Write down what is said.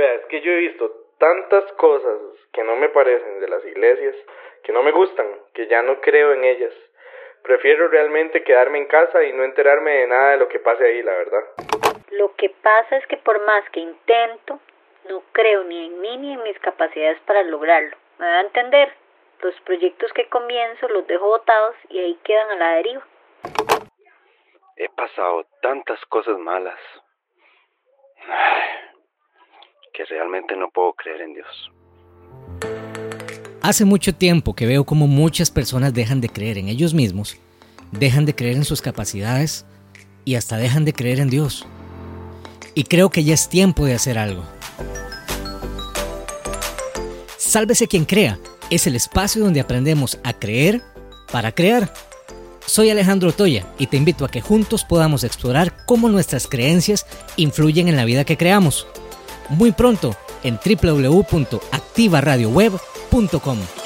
Vea, es que yo he visto tantas cosas que no me parecen de las iglesias, que no me gustan, que ya no creo en ellas. Prefiero realmente quedarme en casa y no enterarme de nada de lo que pase ahí, la verdad. Lo que pasa es que por más que intento, no creo ni en mí ni en mis capacidades para lograrlo. ¿Me da a entender? Los proyectos que comienzo los dejo botados y ahí quedan a la deriva. He pasado tantas cosas malas realmente no puedo creer en Dios. Hace mucho tiempo que veo como muchas personas dejan de creer en ellos mismos, dejan de creer en sus capacidades y hasta dejan de creer en Dios. Y creo que ya es tiempo de hacer algo. Sálvese quien crea es el espacio donde aprendemos a creer para crear. Soy Alejandro Toya y te invito a que juntos podamos explorar cómo nuestras creencias influyen en la vida que creamos. Muy pronto en www.activaradioweb.com.